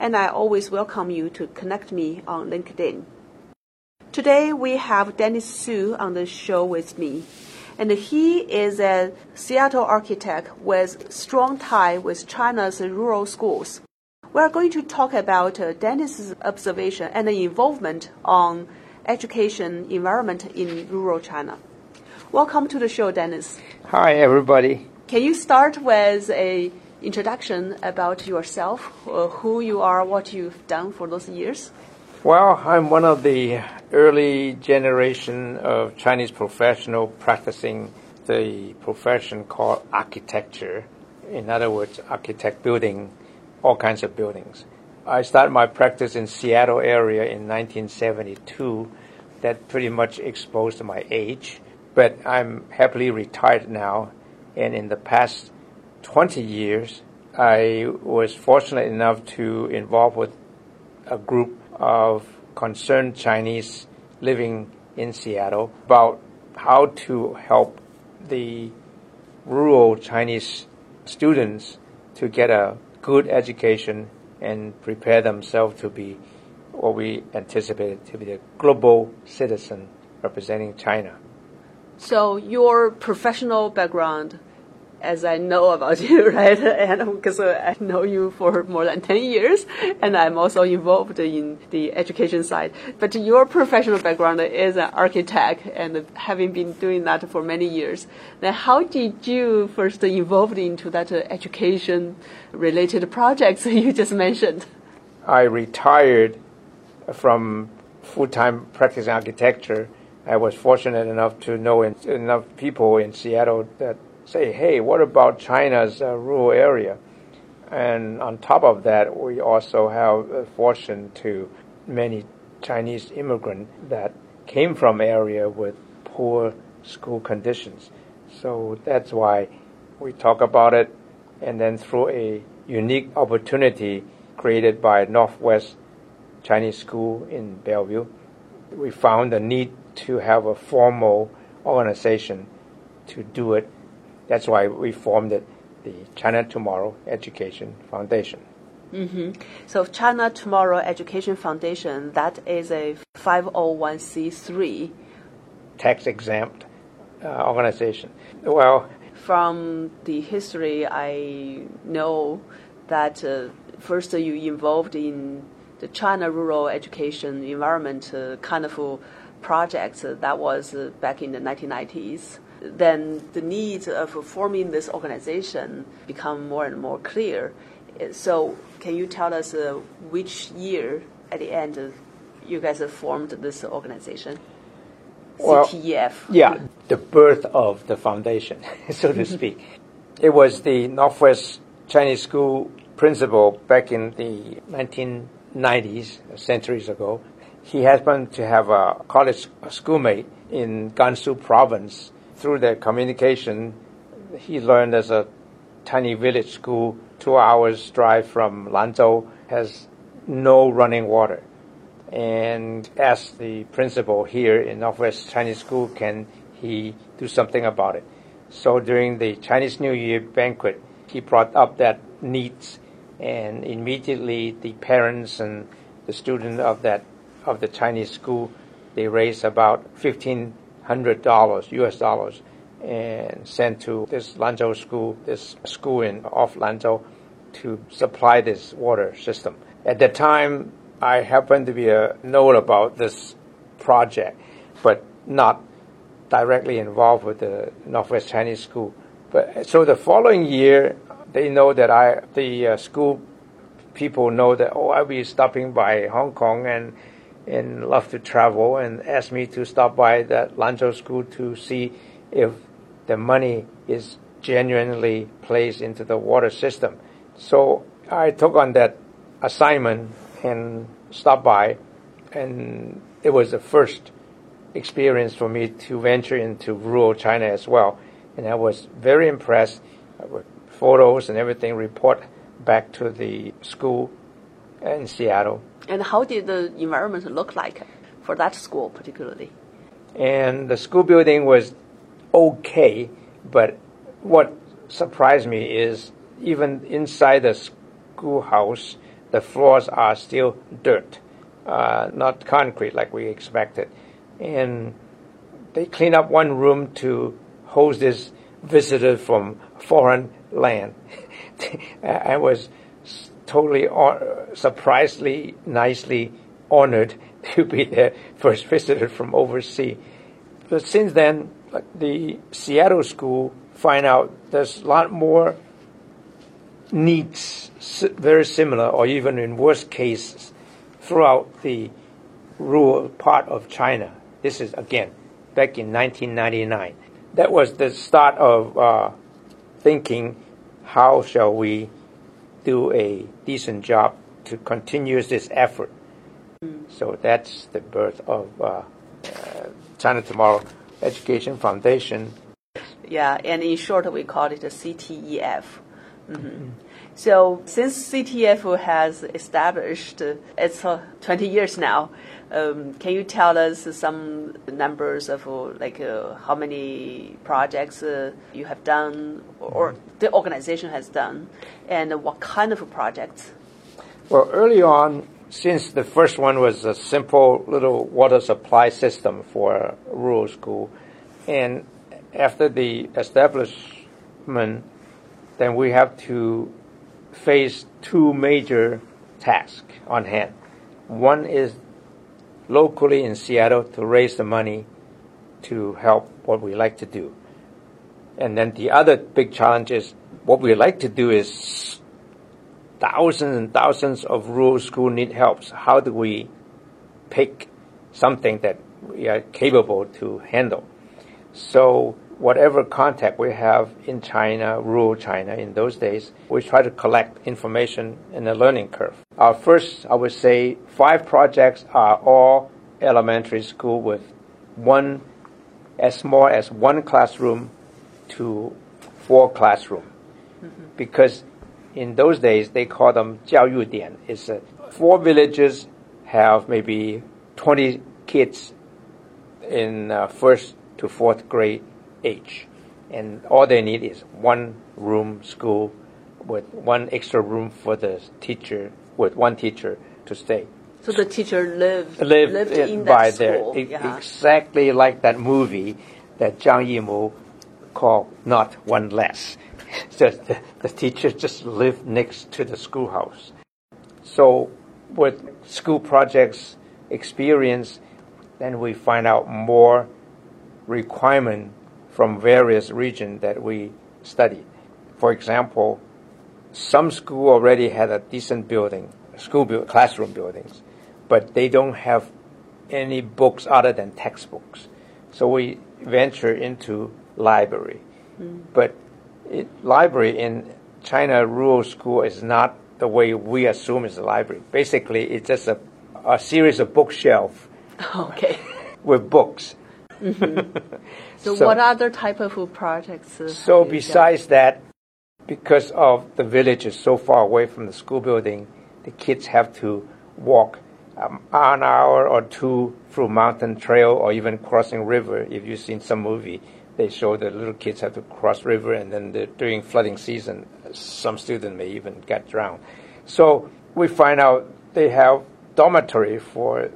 and I always welcome you to connect me on LinkedIn. Today we have Dennis Su on the show with me, and he is a Seattle architect with strong tie with China's rural schools. We are going to talk about uh, Dennis's observation and the involvement on education environment in rural China. Welcome to the show, Dennis. Hi, everybody. Can you start with a introduction about yourself, uh, who you are, what you've done for those years? Well, I'm one of the early generation of Chinese professional practicing the profession called architecture. In other words, architect building all kinds of buildings. I started my practice in Seattle area in 1972. That pretty much exposed my age, but I'm happily retired now. And in the past 20 years, I was fortunate enough to involve with a group of concerned Chinese living in Seattle about how to help the rural Chinese students to get a good education and prepare themselves to be what we anticipated to be a global citizen representing China. So your professional background as I know about you, right? And because uh, I know you for more than 10 years, and I'm also involved in the education side. But your professional background is an architect and having been doing that for many years. Then how did you first involved into that uh, education related projects you just mentioned? I retired from full-time practicing architecture. I was fortunate enough to know enough people in Seattle that say, hey, what about China's uh, rural area? And on top of that, we also have a fortune to many Chinese immigrants that came from area with poor school conditions. So that's why we talk about it. And then through a unique opportunity created by Northwest Chinese School in Bellevue, we found the need to have a formal organization to do it that's why we formed it, the China Tomorrow Education Foundation. Mm-hmm. So China Tomorrow Education Foundation, that is a 501c3 tax exempt uh, organization. Well, from the history, I know that uh, first you involved in the China rural education environment uh, kind of projects. that was uh, back in the 1990s then the need of forming this organization become more and more clear. So, can you tell us uh, which year at the end uh, you guys have formed this organization? Well, CTF. Yeah, the birth of the foundation, so to speak. It was the Northwest Chinese School principal back in the 1990s, centuries ago. He happened to have a college schoolmate in Gansu province through the communication, he learned as a tiny village school, two hours drive from Lanzhou, has no running water. And asked the principal here in Northwest Chinese School, can he do something about it? So during the Chinese New Year banquet, he brought up that needs, and immediately the parents and the students of that of the Chinese school, they raised about fifteen hundred dollars, U.S. dollars, and sent to this Lanzhou school, this school in off Lanzhou, to supply this water system. At that time, I happened to be a know about this project, but not directly involved with the Northwest Chinese School. But so the following year, they know that I the uh, school people know that oh I'll be stopping by Hong Kong and and love to travel and asked me to stop by that Lanzhou school to see if the money is genuinely placed into the water system. So I took on that assignment and stopped by, and it was the first experience for me to venture into rural China as well. And I was very impressed with photos and everything, report back to the school in Seattle. And how did the environment look like for that school particularly? And the school building was okay, but what surprised me is even inside the schoolhouse, the floors are still dirt, uh, not concrete like we expected. And they clean up one room to host this visitor from foreign land. I was totally surprisingly nicely honored to be the first visitor from overseas. But since then, the Seattle school find out there's a lot more needs very similar or even in worst cases throughout the rural part of China. This is again back in 1999. That was the start of uh, thinking how shall we do a decent job to continue this effort. So that's the birth of uh, uh, China Tomorrow Education Foundation. Yeah, and in short, we call it a CTEF. Mm-hmm. So since CTEF has established, uh, it's uh, 20 years now. Um, can you tell us some numbers of uh, like uh, how many projects uh, you have done or the organization has done, and what kind of projects? Well, early on, since the first one was a simple little water supply system for a rural school, and after the establishment, then we have to face two major tasks on hand. One is locally in Seattle to raise the money to help what we like to do. And then the other big challenge is what we like to do is thousands and thousands of rural schools need help. So how do we pick something that we are capable to handle? So whatever contact we have in China, rural China in those days, we try to collect information in the learning curve. Our first, I would say, five projects are all elementary school with one, as small as one classroom to four classroom. Mm-hmm. Because in those days, they call them 教育点. It's uh, four villages have maybe 20 kids in uh, first to fourth grade age. And all they need is one room school with one extra room for the teacher, with one teacher to stay. So the teacher lived, lived, lived in, by that there. It, yeah. Exactly like that movie that Zhang Yimou called Not One Less. so the, the teacher just lived next to the schoolhouse. So with school projects experience, then we find out more requirement from various regions that we studied. For example, some school already had a decent building, school build, classroom buildings, but they don't have any books other than textbooks. So we venture into library. Mm. But it, library in China rural school is not the way we assume is a library. Basically, it's just a, a series of bookshelf. Okay. with books. Mm-hmm. So, so, what other type of projects? So besides done? that, because of the village is so far away from the school building, the kids have to walk um, an hour or two through mountain trail or even crossing river. If you've seen some movie, they show the little kids have to cross river, and then during flooding season, some student may even get drowned. So we find out they have dormitory for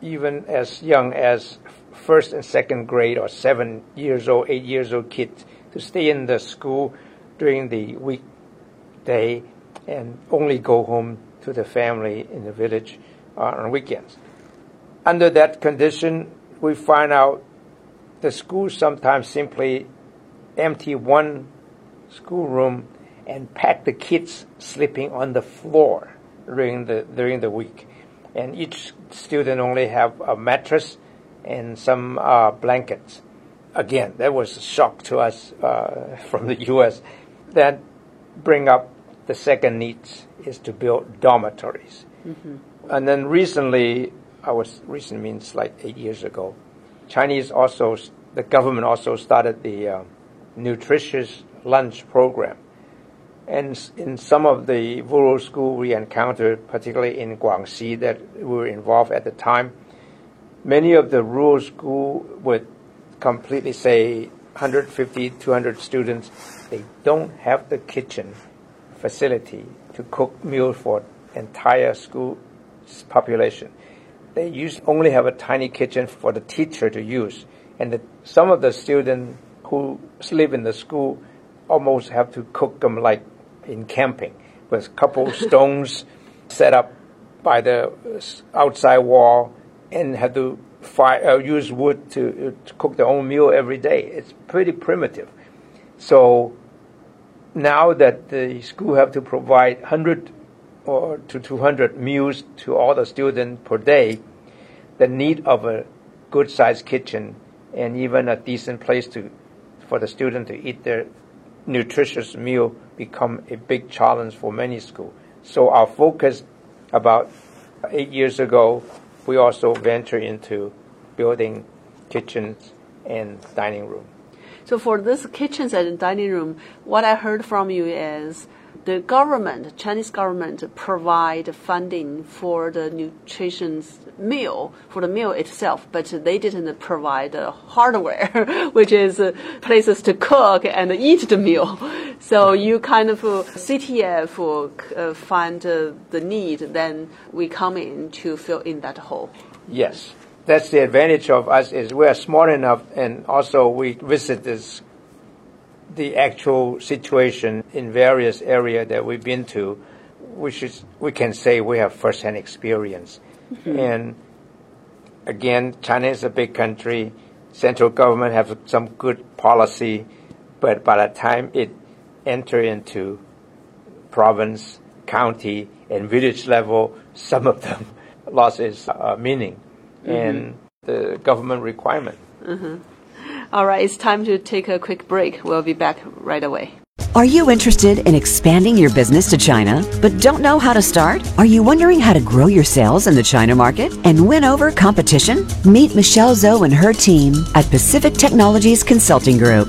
even as young as first and second grade or seven years old, eight years old kids to stay in the school during the weekday and only go home to the family in the village uh, on weekends. Under that condition, we find out the school sometimes simply empty one schoolroom and pack the kids sleeping on the floor during the during the week, and each student only have a mattress and some uh, blankets. Again, that was a shock to us uh, from the U.S. That bring up the second needs is to build dormitories, mm-hmm. and then recently, I was recent means like eight years ago, Chinese also the government also started the uh, nutritious lunch program and in some of the rural school we encountered, particularly in Guangxi, that we were involved at the time, many of the rural schools would completely say 150, 200 students, they don't have the kitchen facility to cook meals for entire school population. They use, only have a tiny kitchen for the teacher to use. And the, some of the students who live in the school almost have to cook them like in camping with a couple stones set up by the outside wall and had to fire, uh, use wood to, uh, to cook their own meal every day. It's pretty primitive. So now that the school have to provide 100 or to 200 meals to all the students per day, the need of a good sized kitchen and even a decent place to for the student to eat their nutritious meal become a big challenge for many schools. So our focus about eight years ago, we also venture into building kitchens and dining room. So for this kitchens and dining room, what I heard from you is the government, Chinese government, provide funding for the nutrition meal for the meal itself, but they didn't provide the hardware, which is places to cook and eat the meal. So you kind of CTF uh, find the need, then we come in to fill in that hole. Yes, that's the advantage of us is we are smart enough, and also we visit this the actual situation in various areas that we've been to, which is we can say we have firsthand experience. Mm-hmm. And again, China is a big country. Central government have some good policy, but by the time it enter into province, county, and village level, some of them lost its uh, meaning mm-hmm. and the government requirement. Mm-hmm. All right, it's time to take a quick break. We'll be back right away. Are you interested in expanding your business to China, but don't know how to start? Are you wondering how to grow your sales in the China market and win over competition? Meet Michelle Zhou and her team at Pacific Technologies Consulting Group.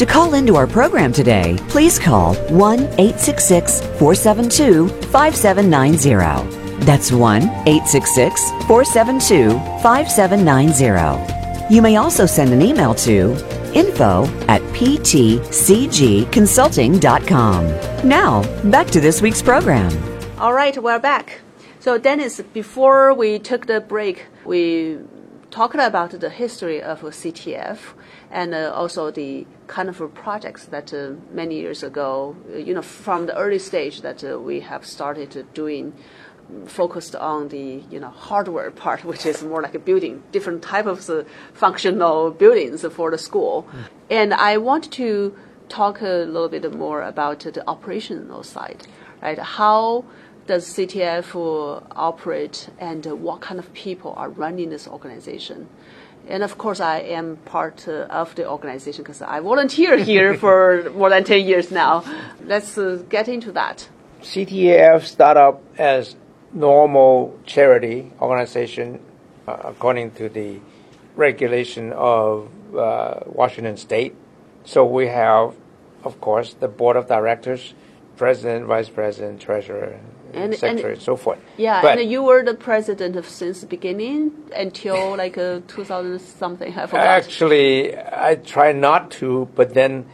To call into our program today, please call 1 866 472 5790. That's 1 866 472 5790. You may also send an email to info at ptcgconsulting.com. Now, back to this week's program. All right, we're back. So, Dennis, before we took the break, we talked about the history of CTF and uh, also the kind of projects that uh, many years ago, uh, you know, from the early stage that uh, we have started doing, focused on the you know hardware part, which is more like a building, different type of uh, functional buildings for the school. Mm. And I want to talk a little bit more about the operational side, right? How does CTF operate and what kind of people are running this organization? And of course, I am part uh, of the organization because I volunteer here for more than 10 years now. Let's uh, get into that. CTF started up as normal charity organization uh, according to the regulation of uh, Washington State. So we have, of course, the board of directors, president, vice president, treasurer, And- secretary, and- and so forth. Yeah, but and you were the president of since the beginning until like uh, 2000 something. I forgot. actually, I try not to, but then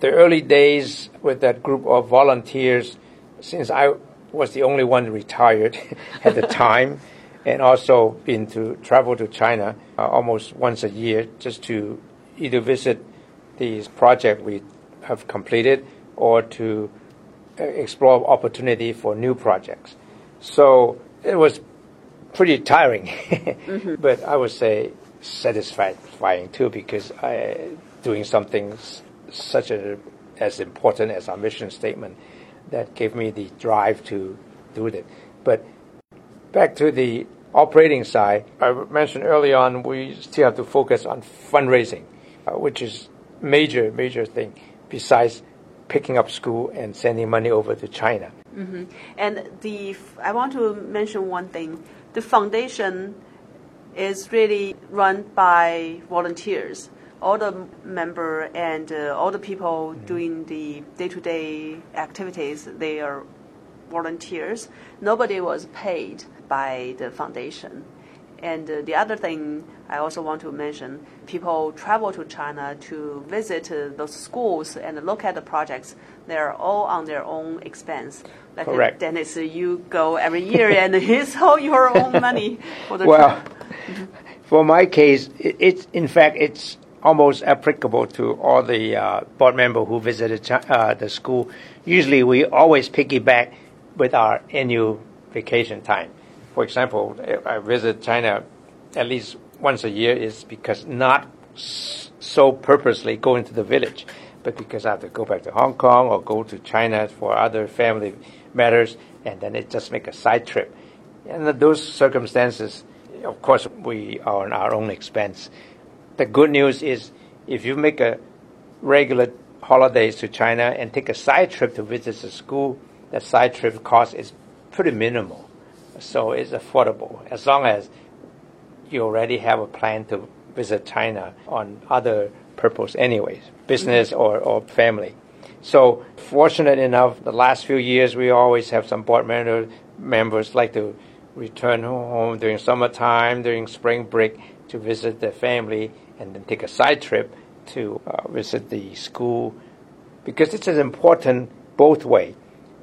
the early days with that group of volunteers, since I was the only one retired at the time, and also been to travel to China uh, almost once a year just to either visit these project we have completed or to explore opportunity for new projects. So it was pretty tiring, but I would say satisfying too because I doing something such a, as important as our mission statement that gave me the drive to do it. But back to the operating side, I mentioned early on we still have to focus on fundraising, uh, which is major major thing besides picking up school and sending money over to China. And the I want to mention one thing: the foundation is really run by volunteers. All the member and uh, all the people doing the day-to-day activities, they are volunteers. Nobody was paid by the foundation. And uh, the other thing I also want to mention, people travel to China to visit uh, those schools and look at the projects. They're all on their own expense. Like uh, Correct. Dennis, uh, you go every year and it's all your own money for the Well, trip. for my case, it, it's in fact it's almost applicable to all the uh, board member who visited uh, the school. Usually, we always piggyback with our annual vacation time. For example, I visit China at least once a year is because not so purposely going to the village, but because I have to go back to Hong Kong or go to China for other family matters, and then it just make a side trip. And those circumstances, of course, we are on our own expense. The good news is if you make a regular holidays to China and take a side trip to visit the school, that side trip cost is pretty minimal. So it's affordable as long as you already have a plan to visit China on other purpose anyways, business or, or family. So fortunate enough, the last few years we always have some board member, members like to return home during summertime, during spring break to visit their family and then take a side trip to uh, visit the school because this is important both way.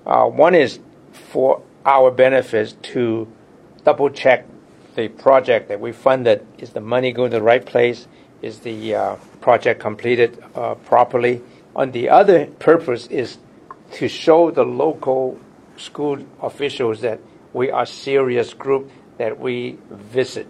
Uh, one is for our benefits to double check the project that we funded. Is the money going to the right place? Is the uh, project completed uh, properly? On the other purpose is to show the local school officials that we are serious group that we visit,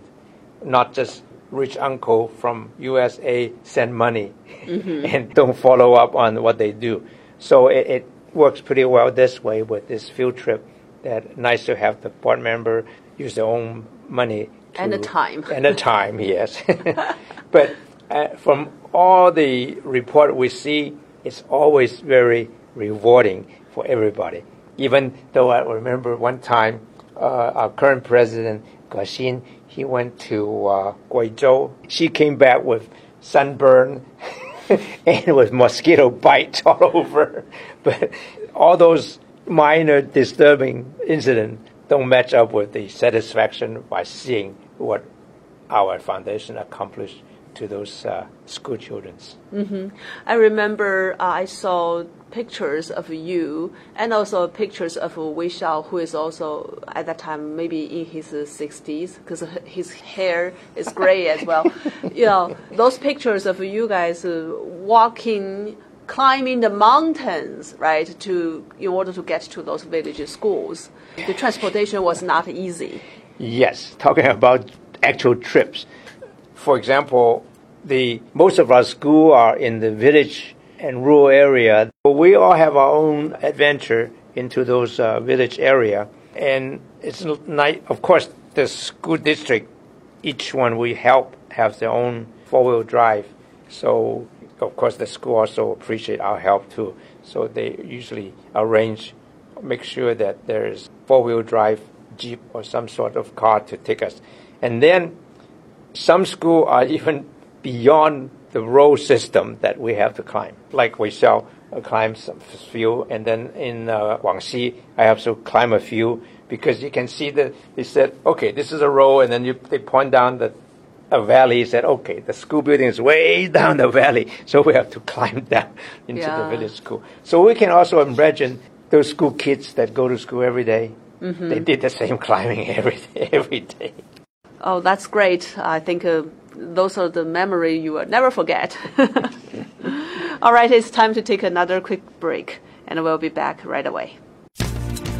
not just rich uncle from USA send money and don't follow up on what they do. So it, it works pretty well this way with this field trip. That nice to have the board member use their own money to, And the time. and the time, yes. but uh, from all the report we see, it's always very rewarding for everybody. Even though I remember one time, uh, our current president, Guaxin, he went to uh, Guizhou. She came back with sunburn and with mosquito bites all over. But all those minor disturbing incident don't match up with the satisfaction by seeing what our foundation accomplished to those uh, school children. I remember uh, I saw pictures of you and also pictures of Wei Xiao, who is also at that time maybe in his uh, 60s because his hair is gray as well. you know, those pictures of you guys uh, walking, climbing the mountains, right, to in order to get to those village schools. The transportation was not easy. Yes, talking about actual trips. For example, the most of our school are in the village and rural area. But we all have our own adventure into those uh, village area, and it's nice. Of course, the school district, each one we help have their own four wheel drive. So of course the school also appreciate our help too. So they usually arrange, make sure that there's four wheel drive jeep or some sort of car to take us, and then some school are even beyond the road system that we have to climb. Like we sell uh, climb some few, and then in uh, Guangxi, I also climb a few because you can see that they said, okay, this is a row, and then you, they point down the a valley. He Said, okay, the school building is way down the valley, so we have to climb down into Yeah. the village school. So we can also imagine those school kids that go to school every day, Mm-hmm. They did the same climbing every every day. Oh, that's great. I think uh, those are the memory you will never forget. All right, it's time to take another quick break, and we'll be back right away.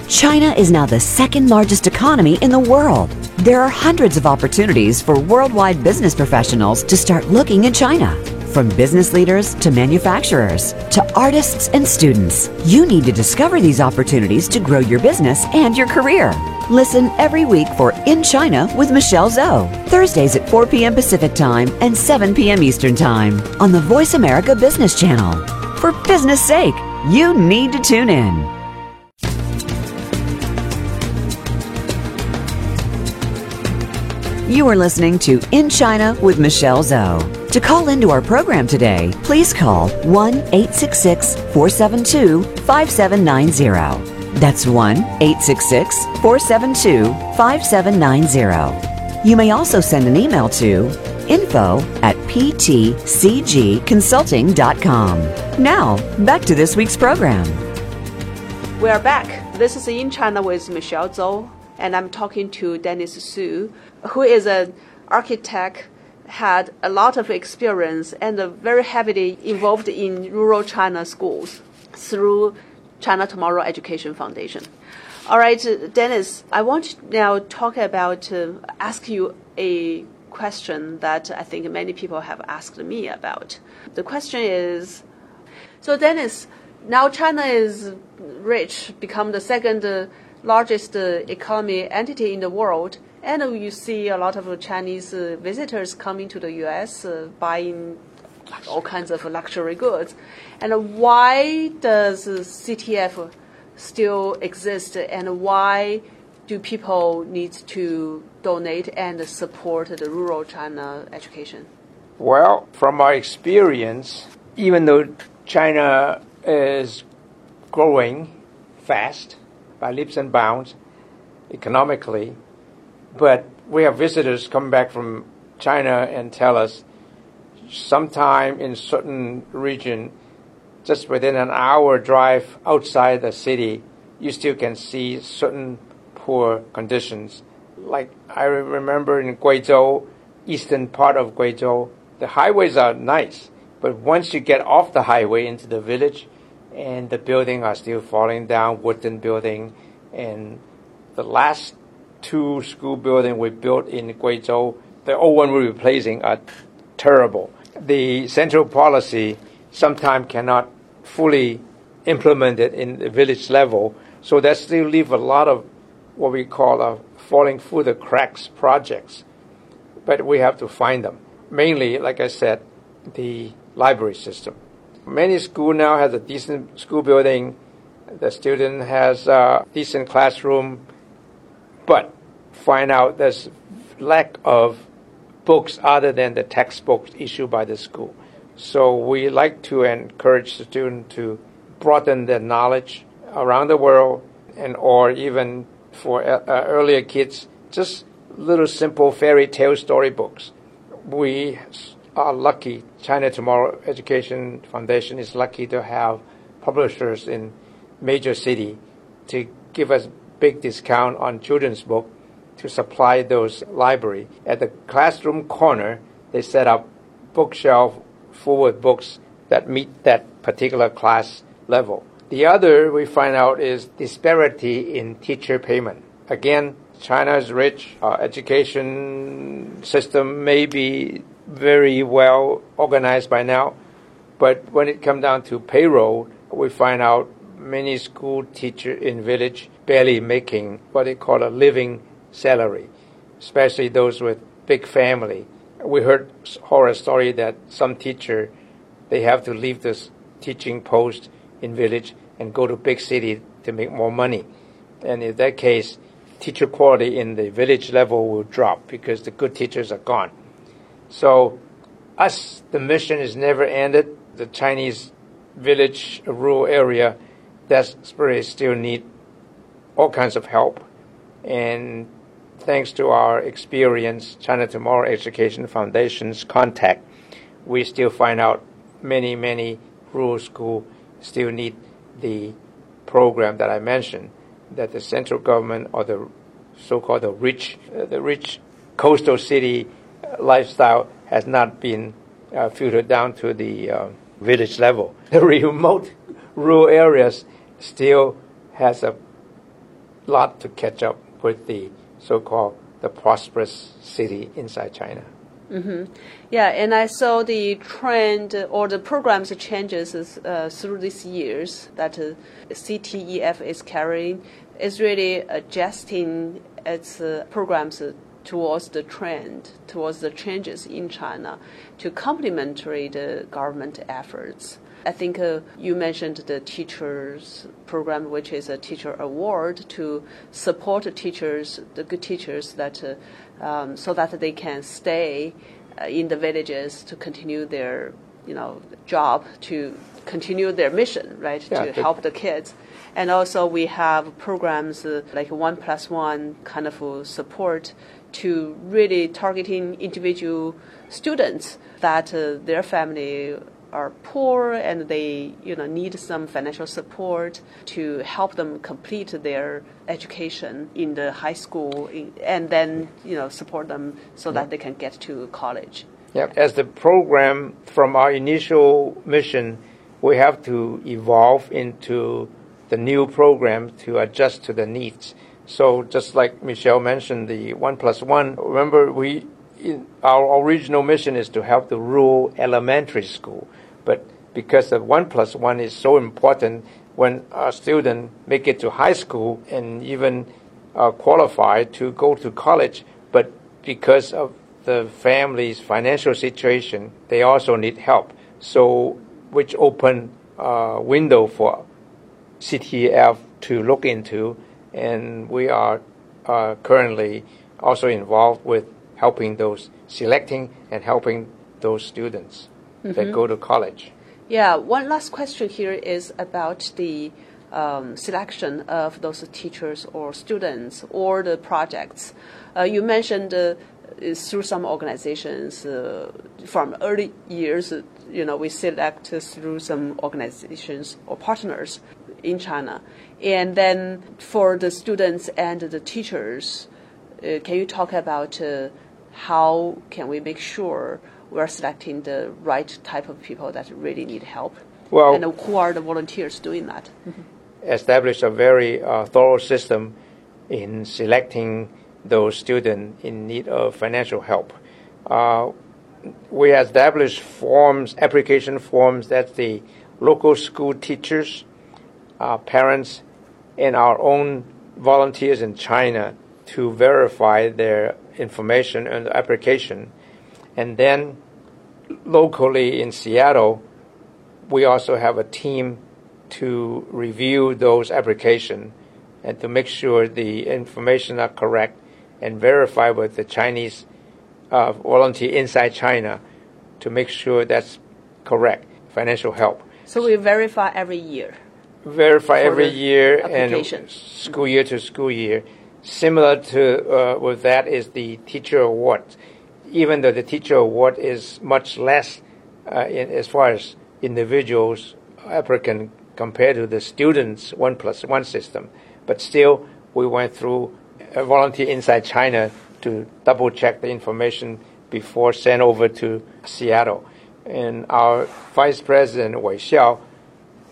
China is now the second largest economy in the world. There are hundreds of opportunities for worldwide business professionals to start looking in China. From business leaders to manufacturers to artists and students, you need to discover these opportunities to grow your business and your career. Listen every week for In China with Michelle Zhou, Thursdays at 4 p.m. Pacific Time and 7 p.m. Eastern Time on the Voice America Business Channel. For business sake, you need to tune in. You are listening to In China with Michelle Zhou. To call into our program today, please call 1 866 472 5790. That's 1 866 472 5790. You may also send an email to info at ptcgconsulting.com. Now, back to this week's program. We are back. This is In China with Michelle Zhou, and I'm talking to Dennis Su, who is an architect, had a lot of experience, and very heavily involved in rural China schools through China Tomorrow Education Foundation. All right, Dennis, I want to now talk about, uh, ask you a question that I think many people have asked me about. The question is, so Dennis, now China is rich, become the second uh, largest uh, economy entity in the world, and you see a lot of Chinese uh, visitors coming to the U.S. Uh, buying all kinds of luxury goods. And why does CTF still exist, and why do people need to donate and support the rural China education? Well, from my experience, even though China is growing fast by leaps and bounds economically, but we have visitors come back from China and tell us sometime in certain region, just within an hour drive outside the city, you still can see certain poor conditions. Like I remember in Guizhou, eastern part of Guizhou, the highways are nice, but once you get off the highway into the village, and the building are still falling down, wooden building, and the last two school building we built in Guizhou, the old one we're replacing are terrible. The central policy sometimes cannot fully implement it in the village level, so that still leave a lot of what we call a falling through the cracks projects. But we have to find them. Mainly, like I said, the library system. Many school now has a decent school building. The student has a decent classroom, but find out there's lack of books other than the textbooks issued by the school. So we like to encourage the student to broaden their knowledge around the world, and or even for uh, uh, earlier kids, just little simple fairy tale storybooks. We are lucky. China Tomorrow Education Foundation is lucky to have publishers in major city to give us big discount on children's book to supply those library. At the classroom corner, they set up bookshelf full with books that meet that particular class level. The other we find out is disparity in teacher payment. Again, China is rich. Our education system may be very well organized by now, but when it comes down to payroll, we find out many school teacher in village barely making what they call a living salary, especially those with big family. We heard horror story that some teacher they have to leave this teaching post in village and go to big city to make more money. And in that case, teacher quality in the village level will drop because the good teachers are gone. So us, the mission is never ended. The Chinese village, rural area desperately still need all kinds of help. And thanks to our experience, China Tomorrow Education Foundation's contact, we still find out many, many rural schools still need the program that I mentioned, that the central government or the so-called the rich, uh, the rich coastal city uh, lifestyle has not been uh, filtered down to the uh, village level. The remote rural areas still has a lot to catch up with the so-called the prosperous city inside China. Mm-hmm. Yeah, and I saw the trend or the programs changes uh, through these years that uh, CTEF is carrying is really adjusting its uh, programs towards the trend, towards the changes in China, to complementary the government efforts. I think uh, you mentioned the teachers program, which is a teacher award to support teachers, the good teachers that, uh, um, so that they can stay uh, in the villages to continue their, you know, job to continue their mission, right, yeah, to help the kids. And also we have programs uh, like one plus one kind of support to really targeting individual students that uh, their family are poor and they you know need some financial support to help them complete their education in the high school and then you know support them so that they can get to college. Yeah, as the program from our initial mission, we have to evolve into the new program to adjust to the needs. So just like Michelle mentioned, the one plus one. Remember, we our original mission is to help the rural elementary school. Because the one plus one is so important, when a student make it to high school and even uh, qualify to go to college, but because of the family's financial situation, they also need help. So, which open uh, window for CTEF to look into, and we are uh, currently also involved with helping those selecting and helping those students mm-hmm. that go to college. Yeah, one last question here is about the um, selection of those teachers or students or the projects. Uh, you mentioned uh, through some organizations uh, from early years, you know, we select through some organizations or partners in China. And then for the students and the teachers, uh, can you talk about uh, how can we make sure we're selecting the right type of people that really need help. Well, and who are the volunteers doing that? Establish a very uh, thorough system in selecting those students in need of financial help. Uh, we established forms, application forms that the local school teachers, uh, parents, and our own volunteers in China to verify their information and application and then locally in Seattle, we also have a team to review those applications and to make sure the information are correct and verify with the Chinese uh, volunteer inside China to make sure that's correct financial help. So we verify every year. Verify every year and school year to school year. Similar to uh, with that is the teacher award even though the teacher award is much less uh, in, as far as individuals applicant compared to the students one plus one system, but still we went through a volunteer inside China to double check the information before sent over to Seattle. And our vice president Wei Xiao,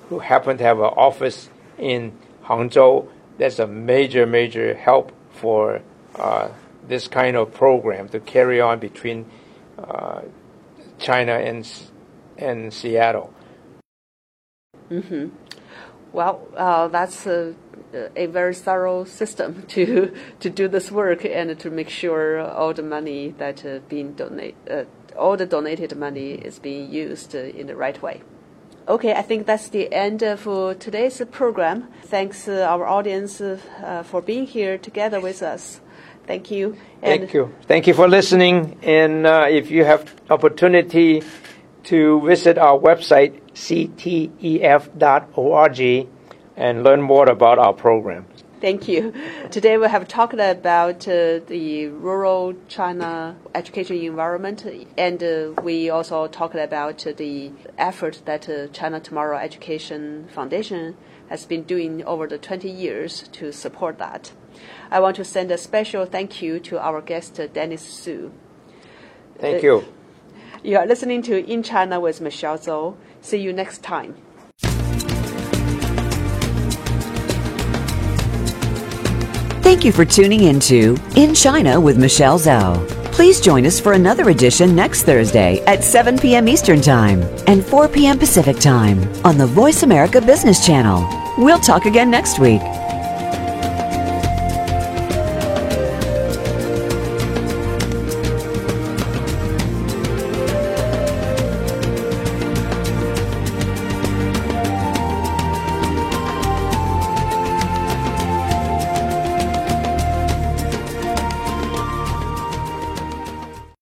who happened to have an office in Hangzhou, that's a major major help for uh, this kind of program to carry on between uh, China and and Seattle. Mm-hmm. Well, uh, that's a, a, very thorough system to to do this work and to make sure all the money that uh, being donate, uh, all the donated money is being used in the right way. Okay, I think that's the end of today's program. Thanks uh, our audience uh, for being here together with us. Thank you. And Thank you. Thank you for listening. And uh, if you have opportunity to visit our website, ctef.org, and learn more about our program. Thank you. Today we have talked about uh, the rural China education environment, and uh, we also talked about uh, the effort that uh, China Tomorrow Education Foundation has been doing over the 20 years to support that. I want to send a special thank you to our guest, uh, Dennis Su. Thank you. You are listening to In China with Michelle Zhou. See you next time. Thank you for tuning into In China with Michelle Zhou. Please join us for another edition next Thursday at 7 p.m. Eastern Time and 4 p.m. Pacific Time on the Voice America Business Channel. We'll talk again next week.